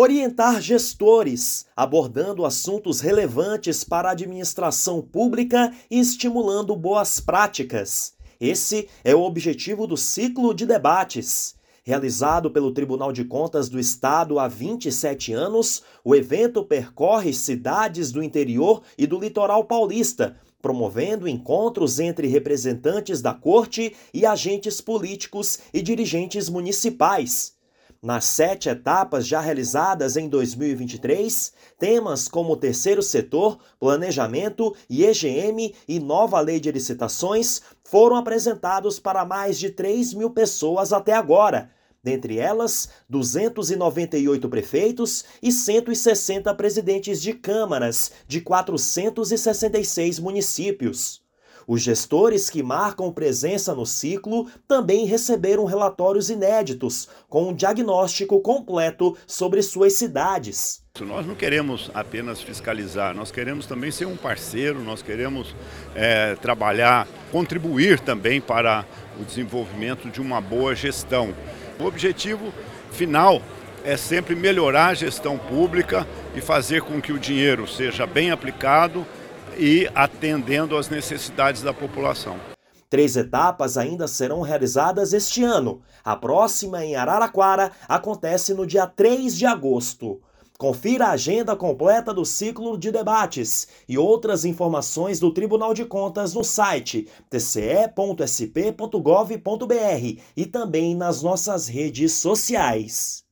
Orientar gestores, abordando assuntos relevantes para a administração pública e estimulando boas práticas. Esse é o objetivo do ciclo de debates. Realizado pelo Tribunal de Contas do Estado há 27 anos, o evento percorre cidades do interior e do litoral paulista, promovendo encontros entre representantes da corte e agentes políticos e dirigentes municipais. Nas sete etapas já realizadas em 2023, temas como terceiro setor, planejamento, IEGM e nova lei de licitações foram apresentados para mais de 3 mil pessoas até agora. Dentre elas, 298 prefeitos e 160 presidentes de câmaras de 466 municípios. Os gestores que marcam presença no ciclo também receberam relatórios inéditos, com um diagnóstico completo sobre suas cidades. Nós não queremos apenas fiscalizar, nós queremos também ser um parceiro, nós queremos é, trabalhar, contribuir também para o desenvolvimento de uma boa gestão. O objetivo final é sempre melhorar a gestão pública e fazer com que o dinheiro seja bem aplicado e atendendo às necessidades da população. Três etapas ainda serão realizadas este ano. A próxima, em Araraquara, acontece no dia 3 de agosto. Confira a agenda completa do ciclo de debates e outras informações do Tribunal de Contas no site tce.sp.gov.br e também nas nossas redes sociais.